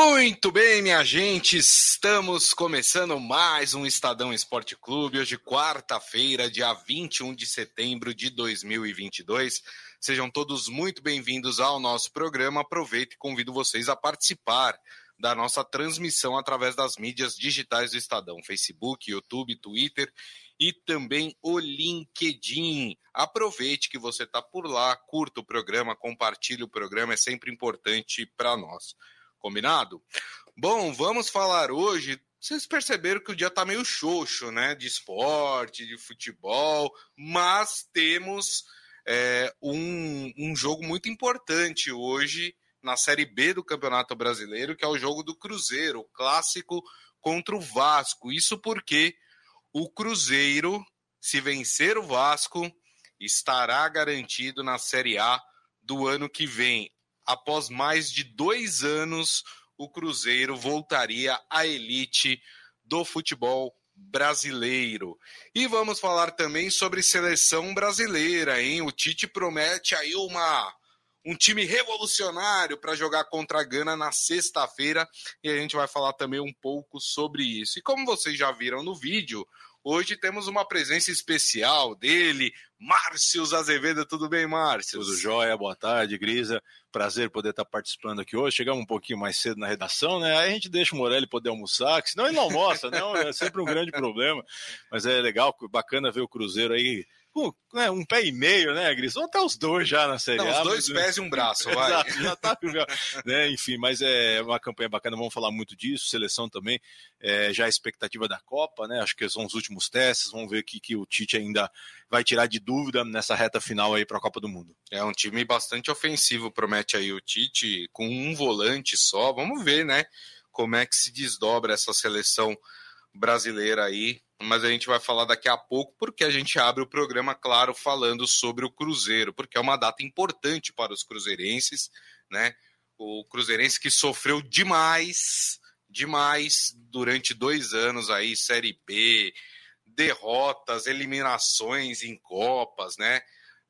Muito bem, minha gente, estamos começando mais um Estadão Esporte Clube, hoje quarta-feira, dia 21 de setembro de 2022. Sejam todos muito bem-vindos ao nosso programa. Aproveito e convido vocês a participar da nossa transmissão através das mídias digitais do Estadão, Facebook, YouTube, Twitter e também o LinkedIn. Aproveite que você está por lá, curta o programa, compartilhe o programa, é sempre importante para nós. Combinado? Bom, vamos falar hoje. Vocês perceberam que o dia tá meio xoxo, né? De esporte, de futebol, mas temos é, um, um jogo muito importante hoje na Série B do Campeonato Brasileiro, que é o jogo do Cruzeiro, o clássico contra o Vasco. Isso porque o Cruzeiro, se vencer o Vasco, estará garantido na Série A do ano que vem após mais de dois anos, o Cruzeiro voltaria à elite do futebol brasileiro. E vamos falar também sobre seleção brasileira, hein? O Tite promete aí uma um time revolucionário para jogar contra a Gana na sexta-feira e a gente vai falar também um pouco sobre isso. E como vocês já viram no vídeo, Hoje temos uma presença especial dele, Márcio Azevedo. Tudo bem, Márcio? Tudo jóia, boa tarde, Grisa. Prazer poder estar participando aqui hoje. Chegamos um pouquinho mais cedo na redação, né? Aí a gente deixa o Morelli poder almoçar, que senão ele não almoça, né? É sempre um grande problema. Mas é legal, bacana ver o Cruzeiro aí com né, um pé e meio, né, Gris? Ou até os dois já na Série Não, A. Os dois mas... pés e um braço, vai. Exato, já tá, né, enfim, mas é uma campanha bacana, vamos falar muito disso, seleção também, é, já a expectativa da Copa, né, acho que são os últimos testes, vamos ver o que, que o Tite ainda vai tirar de dúvida nessa reta final aí para a Copa do Mundo. É um time bastante ofensivo, promete aí o Tite, com um volante só, vamos ver, né, como é que se desdobra essa seleção brasileira aí mas a gente vai falar daqui a pouco, porque a gente abre o programa, claro, falando sobre o Cruzeiro, porque é uma data importante para os cruzeirenses, né? O cruzeirense que sofreu demais, demais durante dois anos aí, Série B, derrotas, eliminações em Copas, né?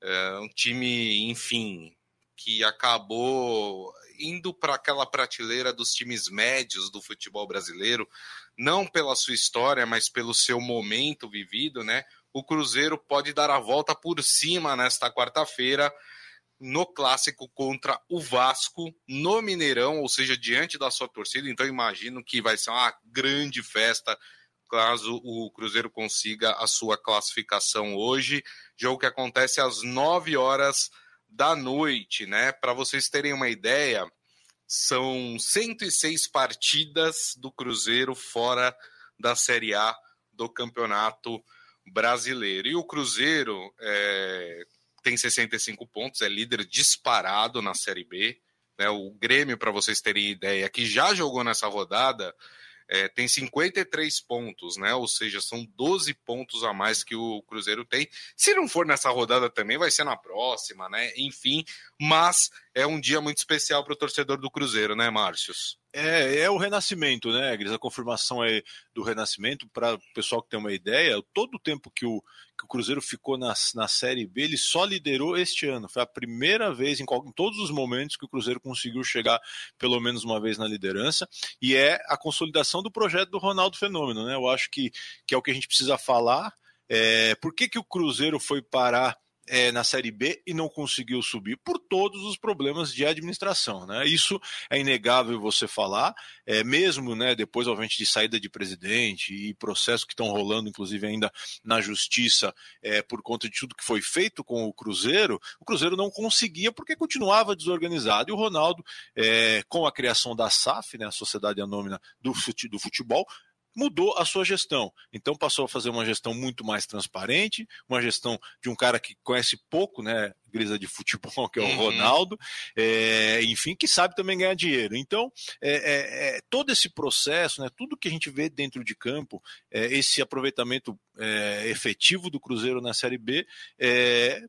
É um time, enfim, que acabou indo para aquela prateleira dos times médios do futebol brasileiro, não pela sua história, mas pelo seu momento vivido, né? O Cruzeiro pode dar a volta por cima nesta quarta-feira no clássico contra o Vasco no Mineirão, ou seja, diante da sua torcida. Então imagino que vai ser uma grande festa caso o Cruzeiro consiga a sua classificação hoje. Jogo que acontece às 9 horas da noite, né? Para vocês terem uma ideia, são 106 partidas do Cruzeiro fora da Série A do Campeonato Brasileiro. E o Cruzeiro é, tem 65 pontos, é líder disparado na Série B. Né? O Grêmio, para vocês terem ideia, que já jogou nessa rodada, é, tem 53 pontos, né? Ou seja, são 12 pontos a mais que o Cruzeiro tem. Se não for nessa rodada também, vai ser na próxima, né? Enfim, mas é um dia muito especial para o torcedor do Cruzeiro, né, Márcios? É, é o renascimento, né, Gris? A confirmação é do renascimento. Para o pessoal que tem uma ideia, todo o tempo que o, que o Cruzeiro ficou na, na Série B, ele só liderou este ano. Foi a primeira vez, em, em todos os momentos, que o Cruzeiro conseguiu chegar pelo menos uma vez na liderança. E é a consolidação do projeto do Ronaldo Fenômeno, né? Eu acho que, que é o que a gente precisa falar. É, por que, que o Cruzeiro foi parar é, na Série B e não conseguiu subir por todos os problemas de administração. Né? Isso é inegável você falar, é, mesmo né, depois, obviamente, de saída de presidente e processos que estão rolando, inclusive, ainda na justiça, é, por conta de tudo que foi feito com o Cruzeiro, o Cruzeiro não conseguia porque continuava desorganizado. E o Ronaldo, é, com a criação da SAF, né, a Sociedade Anônima do Futebol, mudou a sua gestão. Então passou a fazer uma gestão muito mais transparente, uma gestão de um cara que conhece pouco, né, grisa de futebol, que é o uhum. Ronaldo, é, enfim, que sabe também ganhar dinheiro. Então, é, é, é todo esse processo, né, tudo que a gente vê dentro de campo, é, esse aproveitamento é, efetivo do Cruzeiro na Série B,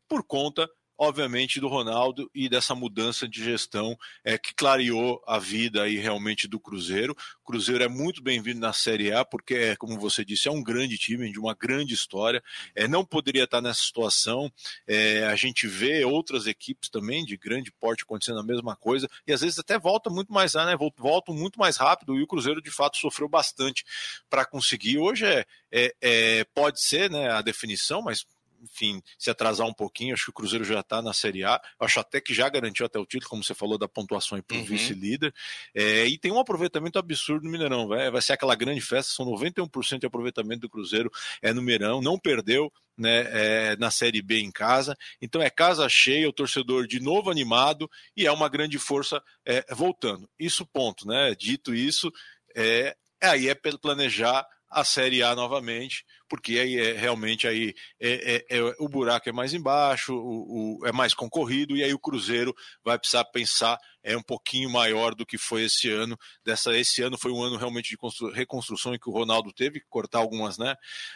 por conta obviamente, do Ronaldo e dessa mudança de gestão é, que clareou a vida aí realmente do Cruzeiro. O Cruzeiro é muito bem-vindo na Série A, porque, é, como você disse, é um grande time, de uma grande história. É, não poderia estar nessa situação. É, a gente vê outras equipes também de grande porte acontecendo a mesma coisa, e às vezes até volta muito mais, né? Voltam muito mais rápido, e o Cruzeiro de fato sofreu bastante para conseguir. Hoje é, é, é, pode ser né, a definição, mas enfim, se atrasar um pouquinho, acho que o Cruzeiro já está na Série A. Acho até que já garantiu até o título, como você falou, da pontuação para o uhum. vice-líder. É, e tem um aproveitamento absurdo no Mineirão. Vai, vai ser aquela grande festa, são 91% de aproveitamento do Cruzeiro é no Mineirão, não perdeu. Né, é, na Série B em casa, então é casa cheia, o torcedor de novo animado e é uma grande força é, voltando. Isso, ponto, né? Dito isso, é, aí é planejar a Série A novamente, porque aí é realmente aí é, é, é, o buraco é mais embaixo, o, o, é mais concorrido, e aí o Cruzeiro vai precisar pensar é um pouquinho maior do que foi esse ano. Dessa, esse ano foi um ano realmente de reconstrução em que o Ronaldo teve que cortar algumas, né?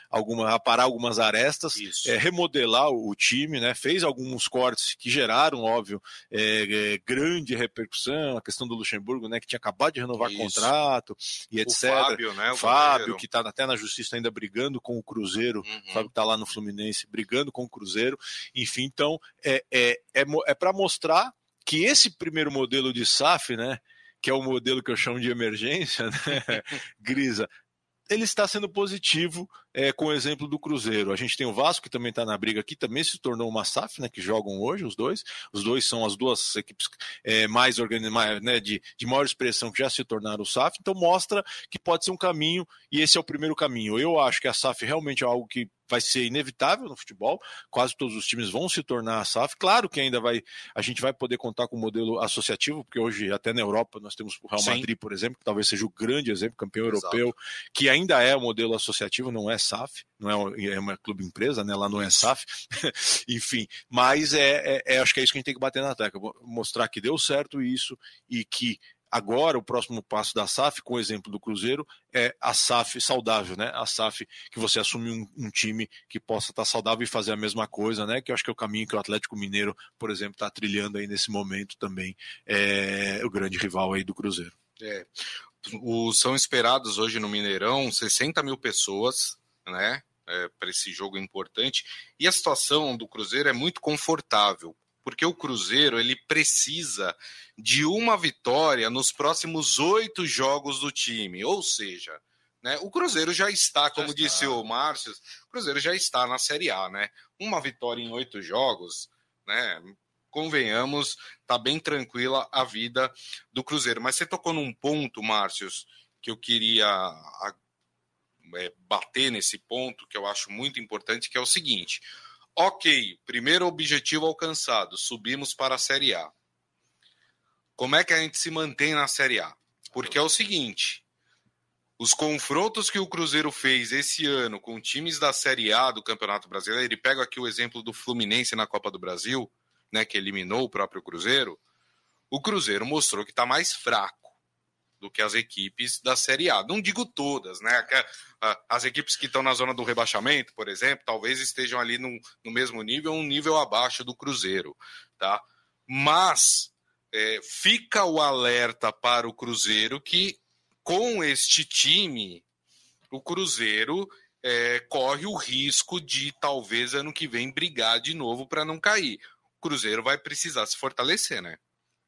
Alguma, parar algumas arestas, é, remodelar o, time, né? Fez alguns cortes que geraram, óbvio, é, é, grande repercussão, a questão do Luxemburgo, né? Que tinha acabado de renovar Isso. contrato e etc. O Fábio, né? O Fábio, que está até na justiça ainda brigando com o Cruzeiro, uhum. Fábio está lá no Fluminense brigando com o Cruzeiro, enfim, então é, é, é, é para mostrar que esse primeiro modelo de SAF, né, que é o modelo que eu chamo de emergência, né, Grisa, ele está sendo positivo é, com o exemplo do Cruzeiro. A gente tem o Vasco, que também está na briga aqui, também se tornou uma SAF, né, que jogam hoje, os dois. Os dois são as duas equipes é, mais organizadas, né, de, de maior expressão que já se tornaram SAF. Então mostra que pode ser um caminho, e esse é o primeiro caminho. Eu acho que a SAF realmente é algo que vai ser inevitável no futebol. Quase todos os times vão se tornar a SAF. Claro que ainda vai, a gente vai poder contar com o modelo associativo, porque hoje até na Europa nós temos o Real Sim. Madrid, por exemplo, que talvez seja o grande exemplo, campeão Exato. europeu, que ainda é o modelo associativo, não é SAF, não é, é uma clube empresa, né? Lá não é SAF, enfim. Mas é, é, é, acho que é isso que a gente tem que bater na tecla, mostrar que deu certo isso e que Agora, o próximo passo da SAF, com o exemplo do Cruzeiro, é a SAF saudável, né? A SAF que você assume um, um time que possa estar saudável e fazer a mesma coisa, né? Que eu acho que é o caminho que o Atlético Mineiro, por exemplo, está trilhando aí nesse momento também, é o grande rival aí do Cruzeiro. É. O, são esperados hoje no Mineirão 60 mil pessoas, né? É, para esse jogo importante. E a situação do Cruzeiro é muito confortável, porque o Cruzeiro ele precisa de uma vitória nos próximos oito jogos do time, ou seja, né, o Cruzeiro já está, como já disse o Márcio, o Cruzeiro já está na Série A, né? Uma vitória em oito jogos, né? Convenhamos, tá bem tranquila a vida do Cruzeiro. Mas você tocou num ponto, Márcio, que eu queria é, bater nesse ponto, que eu acho muito importante, que é o seguinte: Ok, primeiro objetivo alcançado, subimos para a Série A. Como é que a gente se mantém na Série A? Porque é o seguinte: os confrontos que o Cruzeiro fez esse ano com times da Série A do Campeonato Brasileiro, ele pega aqui o exemplo do Fluminense na Copa do Brasil, né, que eliminou o próprio Cruzeiro. O Cruzeiro mostrou que está mais fraco do que as equipes da Série A. Não digo todas, né? As equipes que estão na zona do rebaixamento, por exemplo, talvez estejam ali no, no mesmo nível, um nível abaixo do Cruzeiro, tá? Mas é, fica o alerta para o Cruzeiro que com este time, o Cruzeiro é, corre o risco de talvez ano que vem brigar de novo para não cair. O Cruzeiro vai precisar se fortalecer, né?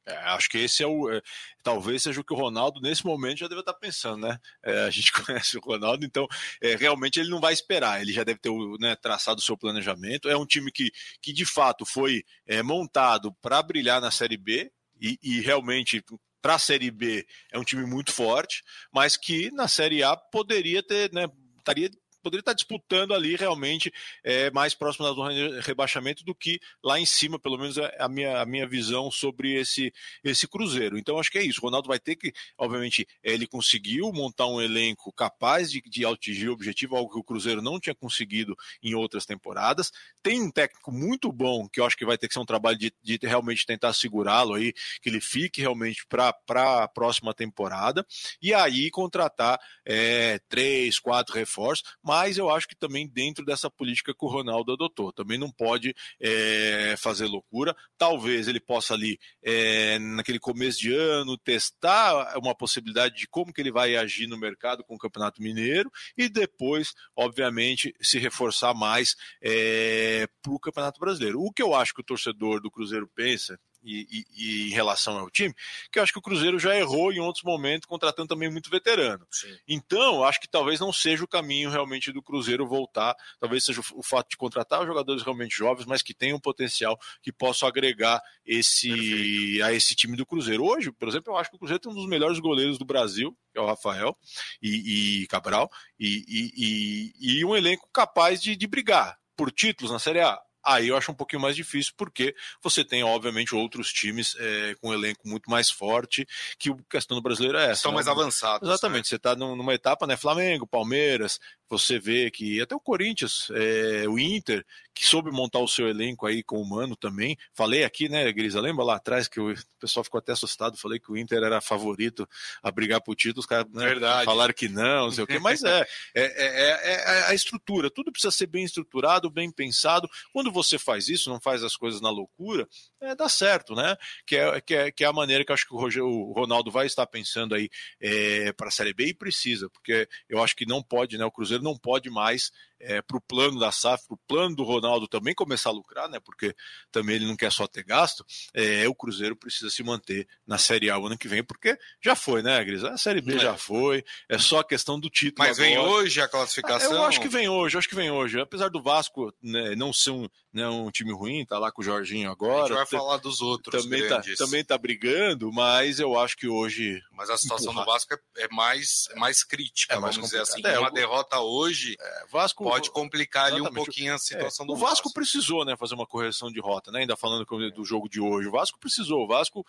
É, acho que esse é o. É, talvez seja o que o Ronaldo, nesse momento, já deve estar pensando, né? É, a gente conhece o Ronaldo, então é, realmente ele não vai esperar, ele já deve ter né, traçado o seu planejamento. É um time que, que de fato foi é, montado para brilhar na Série B e, e realmente para a Série B é um time muito forte, mas que na Série A poderia ter, né? Estaria poderia estar disputando ali realmente é, mais próximo da zona de rebaixamento do que lá em cima, pelo menos é a minha, a minha visão sobre esse, esse Cruzeiro. Então acho que é isso. O Ronaldo vai ter que, obviamente, ele conseguiu montar um elenco capaz de, de atingir o objetivo, algo que o Cruzeiro não tinha conseguido em outras temporadas. Tem um técnico muito bom, que eu acho que vai ter que ser um trabalho de, de realmente tentar segurá-lo aí, que ele fique realmente para a próxima temporada. E aí contratar é, três, quatro reforços, mas mas eu acho que também dentro dessa política que o Ronaldo adotou. Também não pode é, fazer loucura. Talvez ele possa ali, é, naquele começo de ano, testar uma possibilidade de como que ele vai agir no mercado com o Campeonato Mineiro e depois, obviamente, se reforçar mais é, para o Campeonato Brasileiro. O que eu acho que o torcedor do Cruzeiro pensa e, e, e, em relação ao time, que eu acho que o Cruzeiro já errou em outros momentos, contratando também muito veterano. Sim. Então, acho que talvez não seja o caminho realmente do Cruzeiro voltar, talvez seja o, fato de contratar jogadores realmente jovens, mas que tenham potencial, que possam agregar esse, a esse time do Cruzeiro. Hoje, por exemplo, eu acho que o Cruzeiro tem um dos melhores goleiros do Brasil, que é o Rafael e, e Cabral, e, e, um elenco capaz de, de brigar por títulos na Série A Aí eu acho um pouquinho mais difícil, porque você tem, obviamente, outros times é, com um elenco muito mais forte, que a questão do brasileiro é essa. São né? mais avançados. Exatamente, né? você está numa etapa, né? Flamengo, Palmeiras, você vê que até o Corinthians, é, o Inter, que soube montar o seu elenco aí com o Mano também. Falei aqui, né, Grisa? Lembra lá atrás que o pessoal ficou até assustado? Falei que o Inter era favorito a brigar por título, os caras né, falaram que não, não sei o quê, mas é, é, é, é, a estrutura. Tudo precisa ser bem estruturado, bem pensado. Quando você faz isso, não faz as coisas na loucura, é, dá certo, né? Que é, que, é, que é a maneira que eu acho que o, Roger, o Ronaldo vai estar pensando aí é, para a Série B e precisa, porque eu acho que não pode, né? O Cruzeiro não pode mais é, para o plano da SAF, para o plano do Ronaldo também começar a lucrar, né? Porque também ele não quer só ter gasto. É, o Cruzeiro precisa se manter na Série A o ano que vem, porque já foi, né, Gris? A Série B é. já foi. É só a questão do título. Mas agora. vem hoje a classificação? Eu acho que vem hoje, acho que vem hoje. Apesar do Vasco né, não ser um, né, um time ruim, tá lá com o Jorginho agora. A gente vai falar dos outros. Também tá, também tá brigando, mas eu acho que hoje. Mas a situação empurrar. do Vasco é, é mais, é mais crítica, é mais vamos dizer assim. É, uma derrota hoje Vasco, pode complicar ali um pouquinho a situação do o Vasco. O Vasco precisou, né, fazer uma correção de rota, né? Ainda falando do jogo de hoje. O Vasco precisou. O Vasco,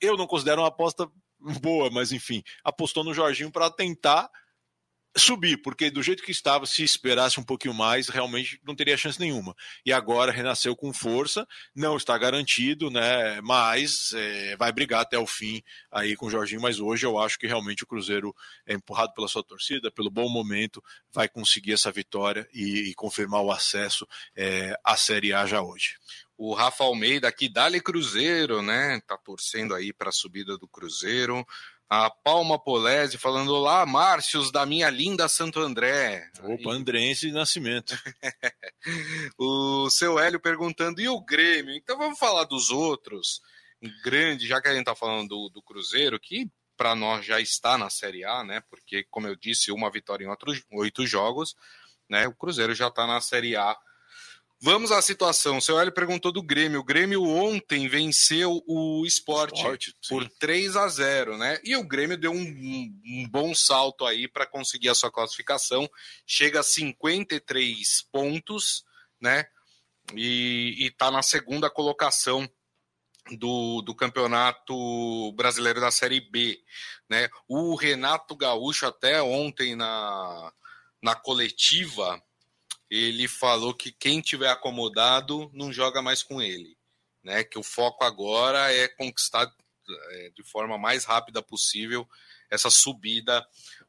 eu não considero uma aposta boa, mas enfim, apostou no Jorginho para tentar subir, porque do jeito que estava, se esperasse um pouquinho mais, realmente não teria chance nenhuma. E agora renasceu com força, não está garantido, né? Mas é, vai brigar até o fim aí com o Jorginho. Mas hoje eu acho que realmente o Cruzeiro é empurrado pela sua torcida, pelo bom momento, vai conseguir essa vitória e, e confirmar o acesso é, à Série A já hoje o Rafa Almeida aqui, Dali Cruzeiro, né? Tá torcendo aí para a subida do Cruzeiro. A Palma Polese falando lá, Márcios da minha linda Santo André. Opa, Andrense de Nascimento. o seu Hélio perguntando, e o Grêmio? Então vamos falar dos outros. Grande, já que a gente tá falando do, do Cruzeiro, que para nós já está na Série A, né? Porque, como eu disse, uma vitória em outro, oito jogos, né? O Cruzeiro já está na Série A Vamos à situação. O seu Hélio perguntou do Grêmio. O Grêmio ontem venceu o esporte, esporte por 3 a 0, né? E o Grêmio deu um, um bom salto aí para conseguir a sua classificação. Chega a 53 pontos, né? E está na segunda colocação do, do Campeonato Brasileiro da Série B, né? O Renato Gaúcho até ontem na, na coletiva ele falou que quem tiver acomodado não joga mais com ele, né? Que o foco agora é conquistar é, de forma mais rápida possível essa subida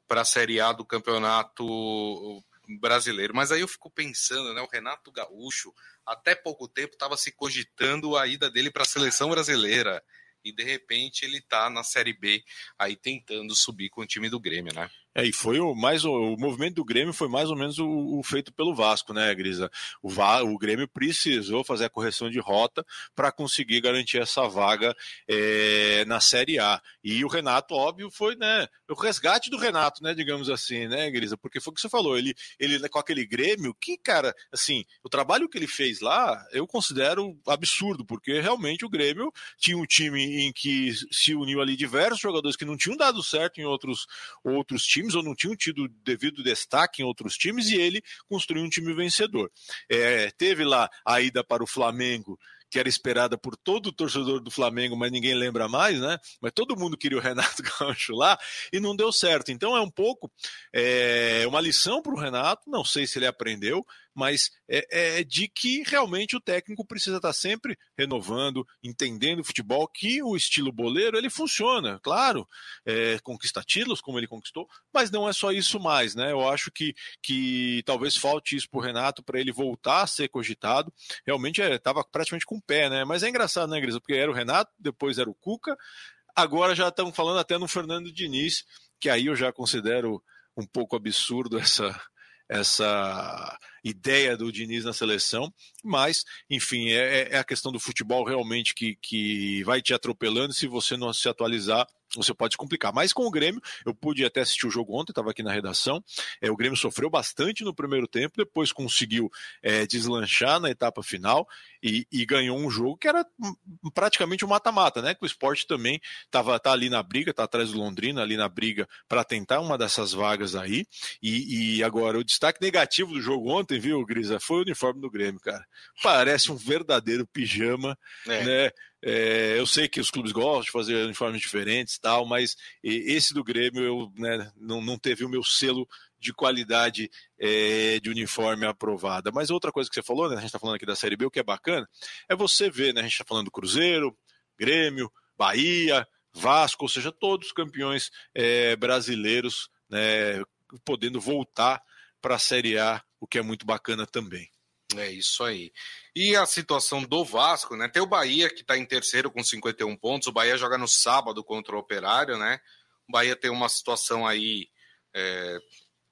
para a Série A do Campeonato Brasileiro. Mas aí eu fico pensando, né? O Renato Gaúcho até pouco tempo estava se cogitando a ida dele para a seleção brasileira e de repente ele está na Série B aí tentando subir com o time do Grêmio, né? É, e foi o mais o, movimento do Grêmio foi mais ou menos o, o feito pelo Vasco, né, Grisa? O, Va, o Grêmio precisou fazer a correção de rota para conseguir garantir essa vaga é, na Série A. E o Renato, óbvio, foi né, o resgate do Renato, né, digamos assim, né, Grisa? Porque foi o que você falou, ele, ele com aquele Grêmio, que, cara, assim, o trabalho que ele fez lá, eu considero absurdo, porque realmente o Grêmio tinha um time em que se uniu ali diversos jogadores que não tinham dado certo em outros, outros times times ou não tinham tido devido destaque em outros times e ele construiu um time vencedor. É, teve lá a ida para o Flamengo que era esperada por todo o torcedor do Flamengo, mas ninguém lembra mais, né? Mas todo mundo queria o Renato Gaúcho lá e não deu certo. Então é um pouco é, uma lição para o Renato. Não sei se ele aprendeu, mas é, é de que realmente o técnico precisa estar sempre renovando, entendendo o futebol, que o estilo boleiro ele funciona, claro, é, conquista títulos como ele conquistou, mas não é só isso mais, né? Eu acho que, que talvez falte isso para o Renato para ele voltar a ser cogitado. Realmente estava é, praticamente com o pé, né? Mas é engraçado, né, Grisa? Porque era o Renato, depois era o Cuca, agora já estão falando até no Fernando Diniz, que aí eu já considero um pouco absurdo essa essa ideia do Diniz na seleção, mas, enfim, é, é a questão do futebol realmente que, que vai te atropelando. Se você não se atualizar você pode complicar. Mas com o Grêmio, eu pude até assistir o jogo ontem, estava aqui na redação. É, o Grêmio sofreu bastante no primeiro tempo, depois conseguiu é, deslanchar na etapa final e, e, ganhou um jogo que era praticamente um mata-mata, né? Que o esporte também estava tá ali na briga, está atrás do Londrina, ali na briga para tentar uma dessas vagas aí. E, e, agora, o destaque negativo do jogo ontem, viu, Grisa, foi o uniforme do Grêmio, cara. Parece um verdadeiro pijama, é. né? É, eu sei que os clubes gostam de fazer uniformes diferentes tal, mas esse do Grêmio eu, né, não, não teve o meu selo de qualidade é, de uniforme aprovada. Mas outra coisa que você falou, né, a gente está falando aqui da Série B, o que é bacana, é você ver, né, a gente está falando do Cruzeiro, Grêmio, Bahia, Vasco, ou seja, todos os campeões é, brasileiros né, podendo voltar para a Série A, o que é muito bacana também. É isso aí. E a situação do Vasco, né? Tem o Bahia que está em terceiro com 51 pontos. O Bahia joga no sábado contra o Operário, né? O Bahia tem uma situação aí é,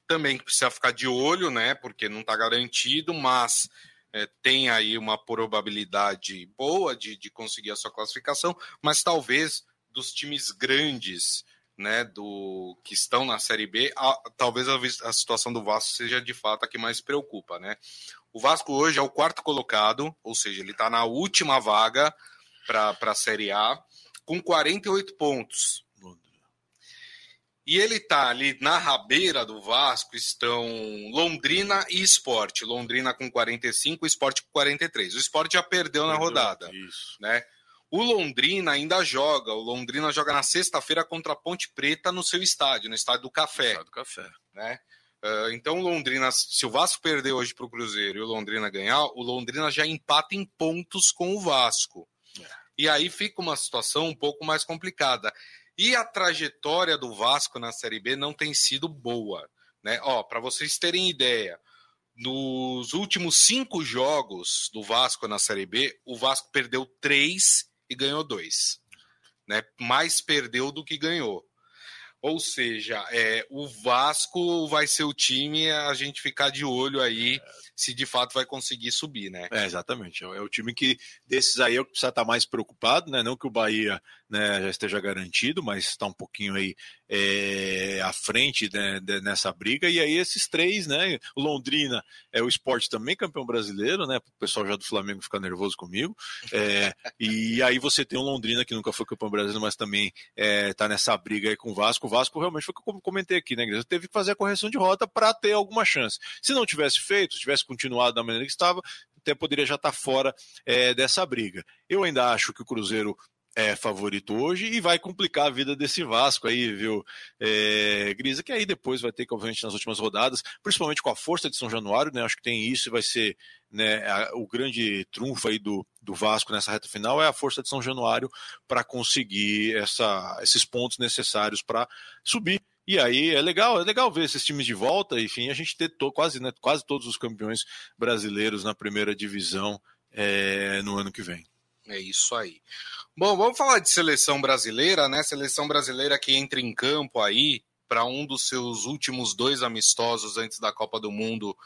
também que precisa ficar de olho, né? Porque não está garantido, mas é, tem aí uma probabilidade boa de, de conseguir a sua classificação. Mas talvez dos times grandes, né? Do que estão na Série B, a, talvez a, a situação do Vasco seja de fato a que mais preocupa, né? O Vasco hoje é o quarto colocado, ou seja, ele está na última vaga para a Série A, com 48 pontos. E ele está ali na rabeira do Vasco, estão Londrina e Esporte. Londrina com 45, Esporte com 43. O Esporte já perdeu, perdeu na rodada. Isso. Né? O Londrina ainda joga. O Londrina joga na sexta-feira contra a Ponte Preta no seu estádio, no estádio do Café. Estádio do Café. Né? Uh, então, Londrina, se o Vasco perder hoje para o Cruzeiro e o Londrina ganhar, o Londrina já empata em pontos com o Vasco. E aí fica uma situação um pouco mais complicada. E a trajetória do Vasco na Série B não tem sido boa. Né? Ó, para vocês terem ideia, nos últimos cinco jogos do Vasco na Série B, o Vasco perdeu três e ganhou dois. Né? Mais perdeu do que ganhou. Ou seja, é, o Vasco vai ser o time a gente ficar de olho aí é. se de fato vai conseguir subir, né? É, exatamente. É o time que desses aí é o que precisa estar mais preocupado, né? Não que o Bahia né, já esteja garantido, mas está um pouquinho aí é, à frente né, nessa briga. E aí esses três, né? Londrina é o esporte também campeão brasileiro, né? O pessoal já do Flamengo fica nervoso comigo. É, e aí você tem o Londrina que nunca foi campeão brasileiro, mas também está é, nessa briga aí com o Vasco o Vasco realmente foi o que eu comentei aqui, né, Igreja? Teve que fazer a correção de rota para ter alguma chance. Se não tivesse feito, se tivesse continuado da maneira que estava, até poderia já estar tá fora é, dessa briga. Eu ainda acho que o Cruzeiro é favorito hoje e vai complicar a vida desse Vasco aí, viu, é, Grisa, que aí depois vai ter que, obviamente, nas últimas rodadas, principalmente com a força de São Januário, né, acho que tem isso e vai ser né, a, o grande trunfo aí do, do Vasco nessa reta final é a força de São Januário para conseguir essa, esses pontos necessários para subir. E aí é legal, é legal ver esses times de volta, enfim, a gente ter to, quase, né, quase todos os campeões brasileiros na primeira divisão é, no ano que vem. É isso aí. Bom, vamos falar de seleção brasileira, né? Seleção brasileira que entra em campo aí para um dos seus últimos dois amistosos antes da Copa do Mundo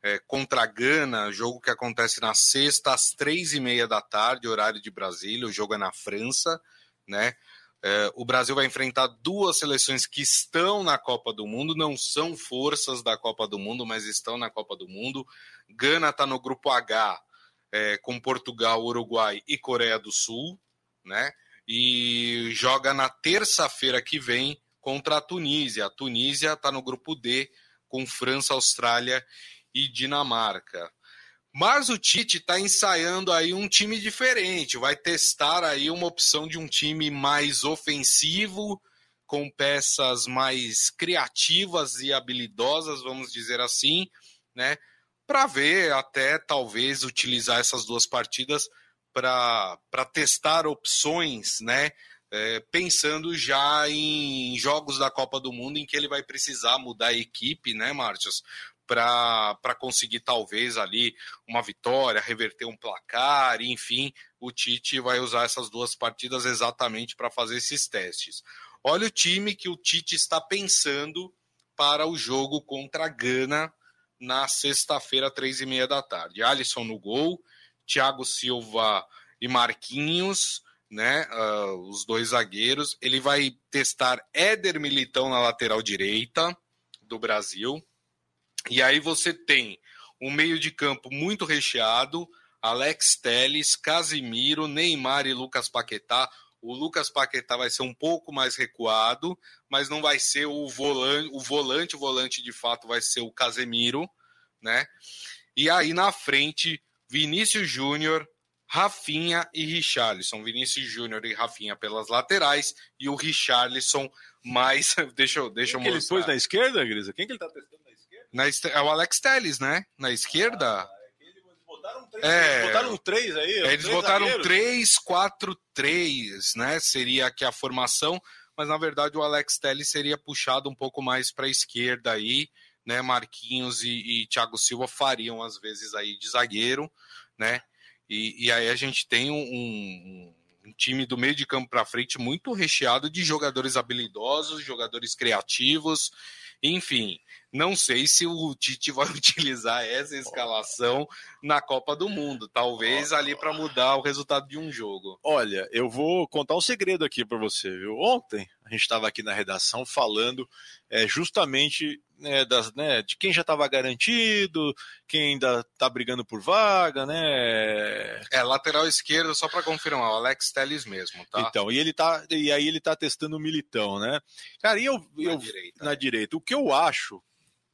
é, contra a Gana, jogo que acontece na sexta às três e meia da tarde, horário de Brasília. O jogo é na França, né? É, o Brasil vai enfrentar duas seleções que estão na Copa do Mundo, não são forças da Copa do Mundo, mas estão na Copa do Mundo. Gana está no grupo H, é, com Portugal, Uruguai e Coreia do Sul, né? E joga na terça-feira que vem contra a Tunísia. A Tunísia está no grupo D, com França, Austrália e Dinamarca. Mas o Tite está ensaiando aí um time diferente, vai testar aí uma opção de um time mais ofensivo, com peças mais criativas e habilidosas, vamos dizer assim, né? para ver até talvez utilizar essas duas partidas para testar opções, né? É, pensando já em jogos da Copa do Mundo em que ele vai precisar mudar a equipe, né, Márcios? Para conseguir talvez ali uma vitória, reverter um placar, enfim, o Tite vai usar essas duas partidas exatamente para fazer esses testes. Olha o time que o Tite está pensando para o jogo contra a Gana na sexta-feira, três e meia da tarde. Alisson no gol, Thiago Silva e Marquinhos, né? Uh, os dois zagueiros. Ele vai testar Éder Militão na lateral direita do Brasil. E aí você tem um meio de campo muito recheado. Alex Teles, Casimiro, Neymar e Lucas Paquetá. O Lucas Paquetá vai ser um pouco mais recuado, mas não vai ser o volante, o volante, o volante de fato vai ser o Casemiro, né? E aí na frente, Vinícius Júnior, Rafinha e Richarlison. Vinícius Júnior e Rafinha pelas laterais e o Richarlison mais. deixa eu, deixa Quem eu mostrar. ele pôs na esquerda, Grisa? Quem que ele tá testando na esquerda? Na, é o Alex Telles, né? Na esquerda. Ah, botaram três, é, botaram três aí. Eles três botaram zagueiros. três, quatro, três, né? Seria aqui a formação, mas na verdade o Alex Telles seria puxado um pouco mais para a esquerda aí, né? Marquinhos e, e Thiago Silva fariam às vezes aí de zagueiro, né? E, e aí a gente tem um, um, um time do meio de campo para frente muito recheado de jogadores habilidosos, jogadores criativos, enfim. Não sei se o Tite vai utilizar essa escalação na Copa do Mundo, talvez ali para mudar o resultado de um jogo. Olha, eu vou contar um segredo aqui para você. Viu? Ontem a gente estava aqui na redação falando é, justamente né, das, né, de quem já estava garantido, quem ainda está brigando por vaga, né? É, lateral esquerdo, só para confirmar, o Alex Telles mesmo, tá? Então, e ele tá, e aí ele tá testando o Militão, né? Cara, e eu, na, eu, direita, na né? direita, o que eu acho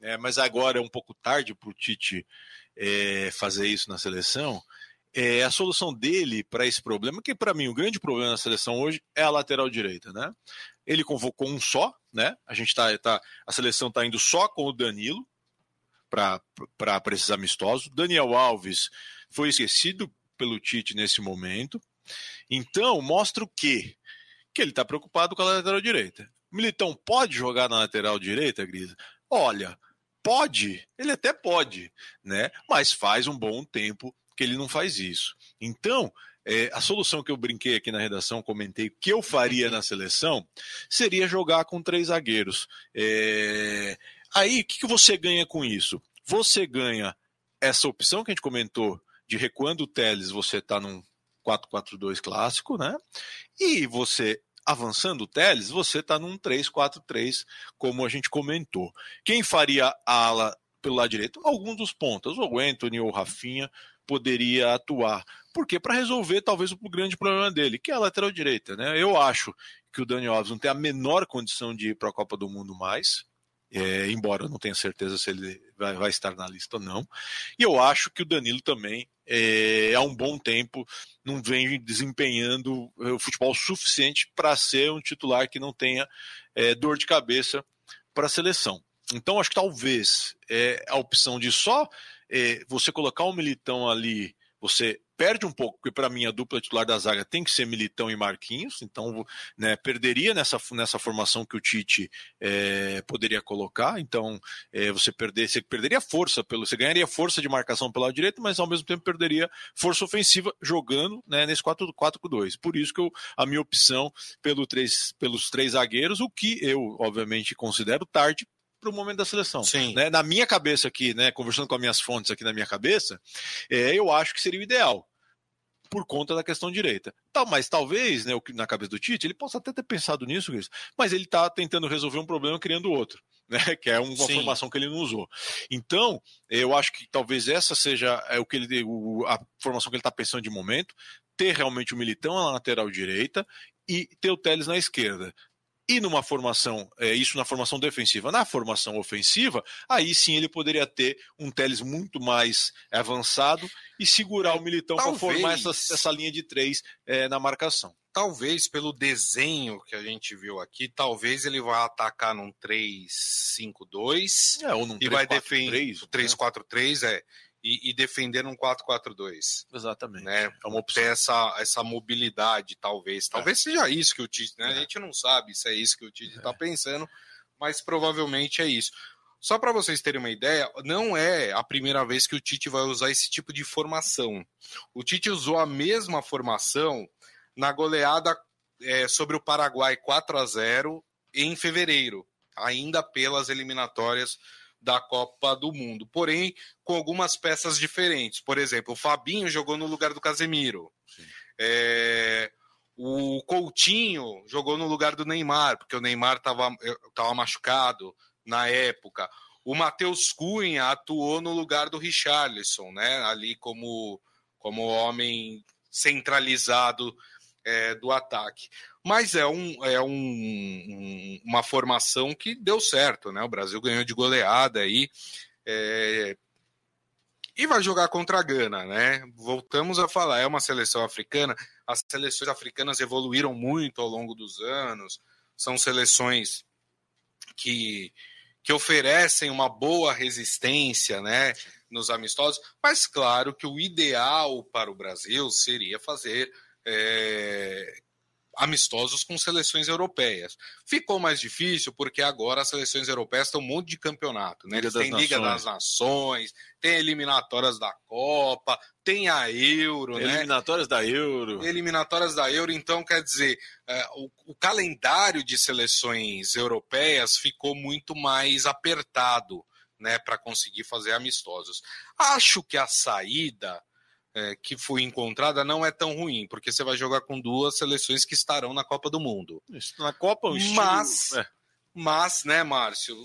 é, mas agora é um pouco tarde para o Tite é, fazer isso na seleção. É, a solução dele para esse problema, que para mim o grande problema na seleção hoje é a lateral direita, né? Ele convocou um só, né? A gente tá, tá a seleção está indo só com o Danilo para esses amistosos. Daniel Alves foi esquecido pelo Tite nesse momento. Então mostra o quê? Que ele está preocupado com a lateral direita. Militão pode jogar na lateral direita, Grisa? Olha, Pode, ele até pode, né? Mas faz um bom tempo que ele não faz isso. Então, é, a solução que eu brinquei aqui na redação, comentei que eu faria na seleção, seria jogar com três zagueiros. É... Aí, o que, que você ganha com isso? Você ganha essa opção que a gente comentou de recuando o Teles, você está num 4-4-2 clássico, né? E você avançando o Teles, você está num 3-4-3, como a gente comentou. Quem faria a ala pelo lado direito? Alguns dos pontos. O Anthony ou o Rafinha poderia atuar. Porque para resolver talvez o grande problema dele, que é a lateral direita. Né? Eu acho que o Daniel Alves não tem a menor condição de ir para a Copa do Mundo mais. É, embora eu não tenha certeza se ele vai, vai, estar na lista ou não. E eu acho que o Danilo também é, há um bom tempo não vem desempenhando é, o futebol suficiente para ser um titular que não tenha é, dor de cabeça para a seleção. Então acho que talvez é, a opção de só é, você colocar o um Militão ali, você perde um pouco, porque para mim a dupla titular da zaga tem que ser Militão e Marquinhos, então né, perderia nessa, nessa formação que o Tite é, poderia colocar, então é, você, perder, você perderia força, pelo, você ganharia força de marcação pelo lado direito, mas ao mesmo tempo perderia força ofensiva jogando né, nesse 4-4-2. Por isso que eu, a minha opção pelo três, pelos três zagueiros, o que eu obviamente considero tarde, para o momento da seleção. Sim. Né? Na minha cabeça aqui, né, conversando com as minhas fontes aqui na minha cabeça, é, eu acho que seria o ideal por conta da questão direita. Tal, mas talvez, né, na cabeça do Tite, ele possa até ter pensado nisso, mas ele está tentando resolver um problema criando outro, né, que é uma Sim. formação que ele não usou. Então, eu acho que talvez essa seja é, o que ele, a formação que ele está pensando de momento, ter realmente o Militão na lateral direita e ter o Teles na esquerda e numa formação, é, isso na formação defensiva, na formação ofensiva, aí sim ele poderia ter um Teles muito mais avançado e segurar o Militão para formar essa, essa, linha de três é, na marcação. Talvez pelo desenho que a gente viu aqui, talvez ele vá atacar num 3-5-2 é, ou num e 3, vai defender 3-4-3, é. E, e defender um 4-4-2. Exatamente. Né? É uma opção. Ter essa, essa mobilidade, talvez. É. Talvez é. seja isso que o Tite, né? É. A gente não sabe se é isso que o Tite está é. pensando, mas provavelmente é isso. Só para vocês terem uma ideia, não é a primeira vez que o Tite vai usar esse tipo de formação. O Tite usou a mesma formação na goleada é, sobre o Paraguai 4 a 0 em fevereiro, ainda pelas eliminatórias da Copa do Mundo. Porém, com algumas peças diferentes. Por exemplo, o Fabinho jogou no lugar do Casemiro. É, o Coutinho jogou no lugar do Neymar, porque o Neymar estava tava machucado na época. O Matheus Cunha atuou no lugar do Richarlison, né? Ali como, como homem centralizado é, do ataque. Mas é, um, é um, uma formação que deu certo, né? O Brasil ganhou de goleada aí. É, e vai jogar contra a Gana, né? Voltamos a falar, é uma seleção africana. As seleções africanas evoluíram muito ao longo dos anos. São seleções que, que oferecem uma boa resistência, né? Nos amistosos, mas claro que o ideal para o Brasil seria fazer é, amistosos com seleções europeias. Ficou mais difícil porque agora as seleções europeias têm um monte de campeonato, né? Liga tem Liga das Nações, tem eliminatórias da Copa, tem a Euro, tem né? Eliminatórias da Euro. Eliminatórias da Euro, então quer dizer, é, o, o calendário de seleções europeias ficou muito mais apertado, né, para conseguir fazer amistosos. Acho que a saída é, que foi encontrada não é tão ruim, porque você vai jogar com duas seleções que estarão na Copa do Mundo. Na Copa, o estilo... Mas, é. mas, né, Márcio,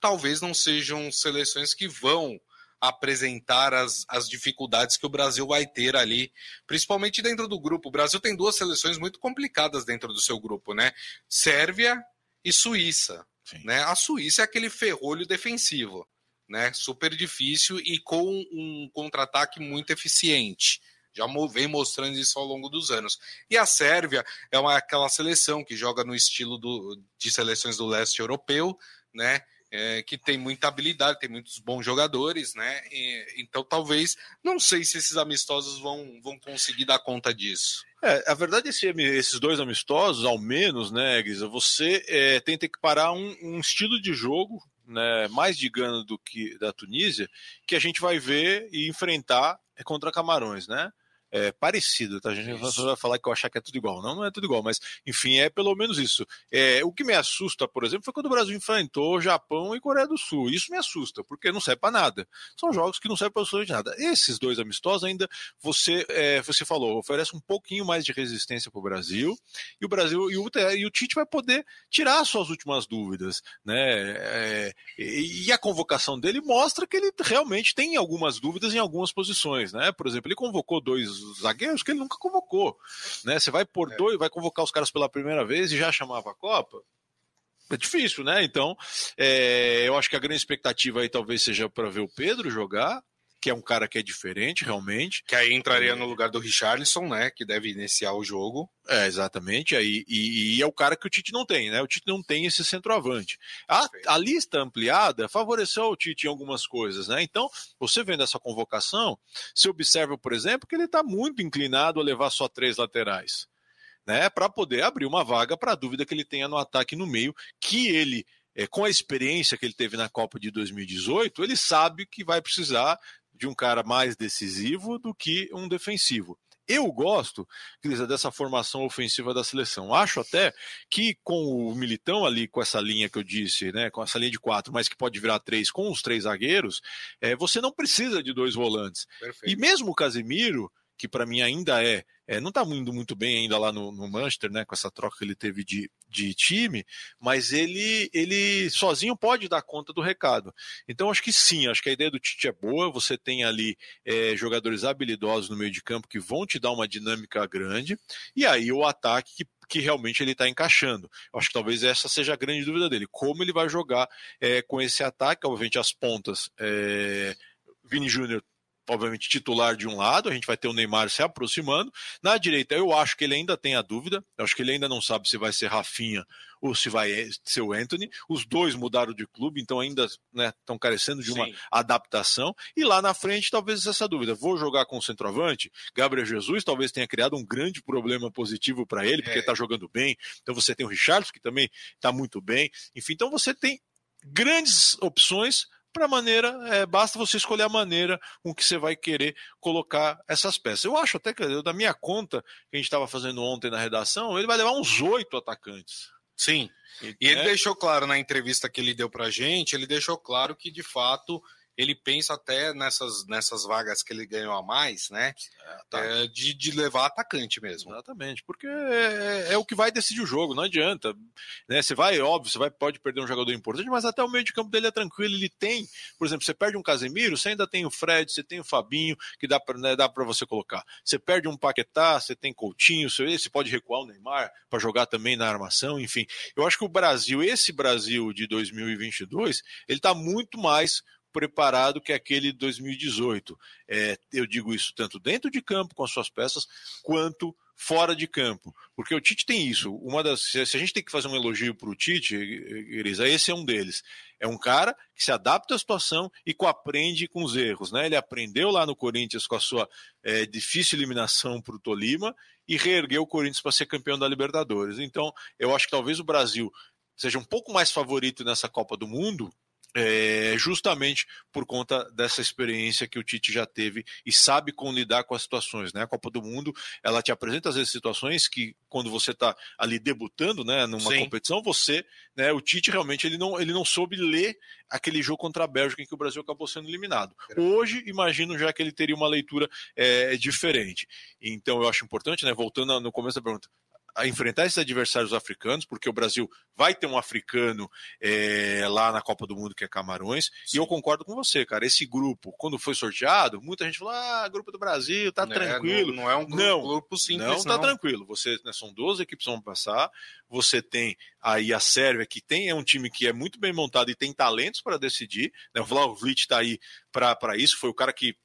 talvez não sejam seleções que vão apresentar as, as dificuldades que o Brasil vai ter ali, principalmente dentro do grupo. O Brasil tem duas seleções muito complicadas dentro do seu grupo, né? Sérvia e Suíça. Né? A Suíça é aquele ferrolho defensivo né? Super difícil e com um contra-ataque muito eficiente. Já vem mostrando isso ao longo dos anos. E a Sérvia é uma, aquela seleção que joga no estilo do, de seleções do leste europeu, né? É, que tem muita habilidade, tem muitos bons jogadores, né? E, então talvez, não sei se esses amistosos vão, vão conseguir dar conta disso. É, a verdade é que esses dois amistosos, ao menos, né, Grisa, você é, tem que parar um, um, estilo de jogo né, mais de Gana do que da Tunísia, que a gente vai ver e enfrentar contra Camarões, né? É, parecido, tá? A gente isso. vai falar que eu achar que é tudo igual. Não, não é tudo igual, mas enfim, é pelo menos isso. É, o que me assusta, por exemplo, foi quando o Brasil enfrentou Japão e Coreia do Sul. Isso me assusta, porque não serve para nada. São jogos que não servem para absolutamente nada. Esses dois amistosos ainda, você, é, você falou, oferece um pouquinho mais de resistência para o Brasil, e o Brasil e o, e o Tite vai poder tirar suas últimas dúvidas, né? É, e a convocação dele mostra que ele realmente tem algumas dúvidas em algumas posições, né? Por exemplo, ele convocou dois zagueiros que ele nunca convocou. Né? Você vai por é. dois, vai convocar os caras pela primeira vez e já chamava a Copa? É difícil, né? Então, é, eu acho que a grande expectativa aí talvez seja para ver o Pedro jogar, que é um cara que é diferente, realmente. Que aí entraria é... no lugar do Richarlison, né? Que deve iniciar o jogo. É, exatamente. Aí, e, e, é o cara que o Tite não tem, né? O Tite não tem esse centroavante. A, a lista ampliada favoreceu o Tite em algumas coisas, né? Então, você vendo essa convocação, você observa, por exemplo, que ele está muito inclinado a levar só três laterais. Né, para poder abrir uma vaga para a dúvida que ele tenha no ataque no meio, que ele é, com a experiência que ele teve na Copa de 2018, ele sabe que vai precisar de um cara mais decisivo do que um defensivo. Eu gosto, Cris, dessa formação ofensiva da seleção. Acho até que com o Militão ali, com essa linha que eu disse, né, com essa linha de quatro, mas que pode virar três, com os três zagueiros, é, você não precisa de dois volantes. Perfeito. E mesmo o Casemiro, que para mim ainda é, é não está indo muito bem ainda lá no, no, Manchester, né, com essa troca que ele teve de, de time, mas ele, ele sozinho pode dar conta do recado. Então acho que sim, acho que a ideia do Tite é boa, você tem ali é, jogadores habilidosos no meio de campo que vão te dar uma dinâmica grande, e aí o ataque que que realmente ele está encaixando. Acho que talvez essa seja a grande dúvida dele. Como ele vai jogar é, com esse ataque? Obviamente, as pontas. É, Vini Júnior obviamente, titular de um lado, a gente vai ter o Neymar se aproximando. Na direita, eu acho que ele ainda tem a dúvida, eu acho que ele ainda não sabe se vai ser Rafinha ou se vai ser o Anthony. Os dois mudaram de clube, então ainda estão né, carecendo de uma Sim. adaptação. E lá na frente, talvez essa dúvida: vou jogar com o centroavante? Gabriel Jesus talvez tenha criado um grande problema positivo para ele, porque está é. jogando bem. Então você tem o Richardson, que também está muito bem. Enfim, então você tem grandes opções para maneira, é, basta você escolher a maneira com que você vai querer colocar essas peças. Eu acho até que, da minha conta, que a gente estava fazendo ontem na redação, ele vai levar uns oito atacantes. Sim. E, e ele é... deixou claro na entrevista que ele deu para gente, ele deixou claro que de fato ele pensa até nessas, nessas vagas que ele ganhou a mais, né? É, tá. é, de, de levar atacante mesmo. Exatamente, porque é, é, o que vai decidir o jogo, não adianta. Né? Você vai, óbvio, você vai, pode perder um jogador importante, mas até o meio de campo dele é tranquilo. Ele tem, por exemplo, você perde um Casemiro, você ainda tem o Fred, você tem o Fabinho, que dá para né, dá você colocar. Você perde um Paquetá, você tem Coutinho, você pode recuar o Neymar para jogar também na armação, enfim. Eu acho que o Brasil, esse Brasil de 2022, ele está muito mais preparado que aquele de 2018. É, eu digo isso tanto dentro de campo com as suas peças, quanto fora de campo. Porque o Tite tem isso. Uma das, se a gente tem que fazer um elogio para o Tite, Grisa, esse é um deles. É um cara que se adapta à situação e aprende com os erros. Né? Ele aprendeu lá no Corinthians com a sua é, difícil eliminação para o Tolima e reergueu o Corinthians para ser campeão da Libertadores. Então, eu acho que talvez o Brasil seja um pouco mais favorito nessa Copa do Mundo é, justamente por conta dessa experiência que o Tite já teve e sabe como lidar com as situações. Né? A Copa do Mundo ela te apresenta às vezes situações que quando você está ali debutando, né, numa Sim. competição, você, né, o Tite realmente ele não, ele não soube ler aquele jogo contra a Bélgica em que o Brasil acabou sendo eliminado. Hoje, imagino já que ele teria uma leitura é, diferente. Então, eu acho importante, né, voltando no começo da pergunta, a enfrentar esses adversários africanos, porque o Brasil vai ter um africano é, lá na Copa do Mundo, que é Camarões, Sim. e eu concordo com você, cara. Esse grupo, quando foi sorteado, muita gente falou: ah, grupo do Brasil, tá não tranquilo. É, não, não, é um grupo, não, grupo simples. Não, tá não. tranquilo. Você, né, são 12 equipes que vão passar, você tem aí a Sérvia, que tem é um time que é muito bem montado e tem talentos para decidir. Né? O Vlaovic está aí para isso, foi o cara que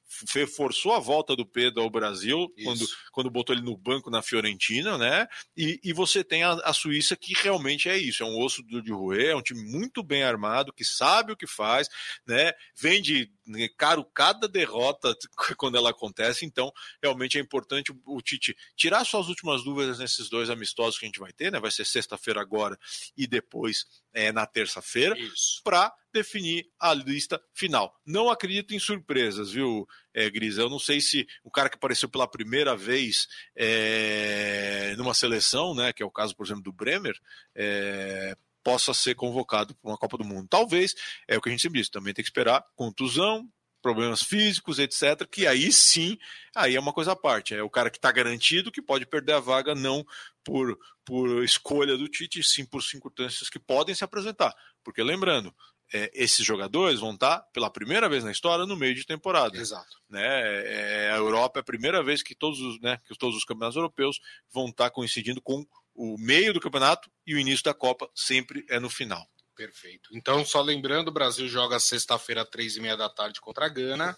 forçou a volta do Pedro ao Brasil quando, quando botou ele no banco na Fiorentina, né? E, e você tem a, a, Suíça que realmente é isso, é um osso de roer, é um time muito bem armado, que sabe o que faz, né? Vende né, caro cada derrota quando ela acontece, então realmente é importante o, o Tite tirar suas últimas dúvidas nesses dois amistosos que a gente vai ter, né? Vai ser sexta-feira agora e depois é, na terça-feira, para definir a lista final. Não acredito em surpresas, viu, é, Gris? Eu não sei se o cara que apareceu pela primeira vez é, numa seleção, né, que é o caso, por exemplo, do Bremer, é, possa ser convocado para uma Copa do Mundo. Talvez, é o que a gente sempre disse, também tem que esperar contusão, problemas físicos, etc., que aí sim, aí é uma coisa à parte. É o cara que está garantido que pode perder a vaga não por, por escolha do Tite, sim por circunstâncias que podem se apresentar. Porque lembrando, é, esses jogadores vão estar tá, pela primeira vez na história no meio de temporada. Exato. Né? É, a Europa é a primeira vez que todos os, né, que todos os campeonatos europeus vão estar tá coincidindo com o meio do campeonato e o início da Copa sempre é no final. Perfeito. Então, só lembrando, o Brasil joga sexta-feira, três e meia da tarde contra a Gana.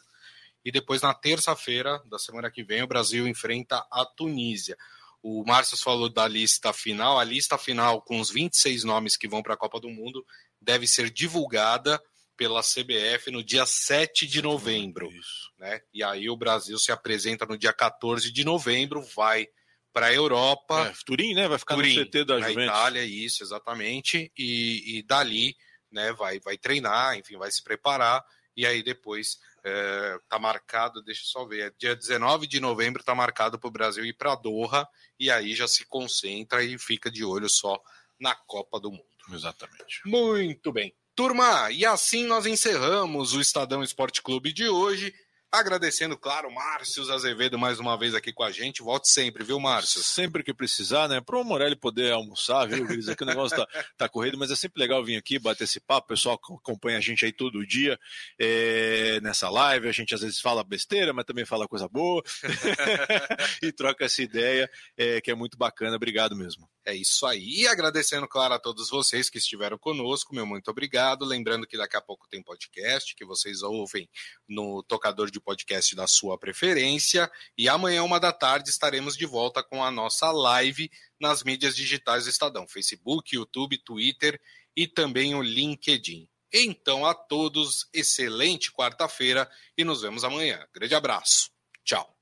E depois, na terça-feira da semana que vem, o Brasil enfrenta a Tunísia. O Márcio falou da lista final. A lista final, com os 26 nomes que vão para a Copa do Mundo, deve ser divulgada pela CBF no dia 7 de novembro. Isso. Né? E aí o Brasil se apresenta no dia 14 de novembro, vai para a Europa. É, Turim, né? Vai ficar Turim, no CT da Juventus. Na Itália, isso, exatamente. E, e dali, né, vai, vai treinar, enfim, vai se preparar. E aí depois é, tá marcado, deixa eu só ver, é dia 19 de novembro tá marcado para o Brasil ir para Doha. E aí já se concentra e fica de olho só na Copa do Mundo. Exatamente. Muito bem. Turma, e assim nós encerramos o Estadão Esporte Clube de hoje. Agradecendo, claro, Márcio Azevedo mais uma vez aqui com a gente. Volte sempre, viu, Márcio? Sempre que precisar, né? Para o Morelli poder almoçar, viu, Gris? Aqui o negócio tá, tá corrido, mas é sempre legal vir aqui, bater esse papo. O pessoal acompanha a gente aí todo dia é, nessa live. A gente às vezes fala besteira, mas também fala coisa boa e troca essa ideia, é, que é muito bacana. Obrigado mesmo. É isso aí. E agradecendo, claro, a todos vocês que estiveram conosco, meu muito obrigado. Lembrando que daqui a pouco tem podcast que vocês ouvem no tocador de podcast da sua preferência. E amanhã, uma da tarde, estaremos de volta com a nossa live nas mídias digitais do Estadão: Facebook, YouTube, Twitter e também o LinkedIn. Então, a todos, excelente quarta-feira e nos vemos amanhã. Grande abraço. Tchau.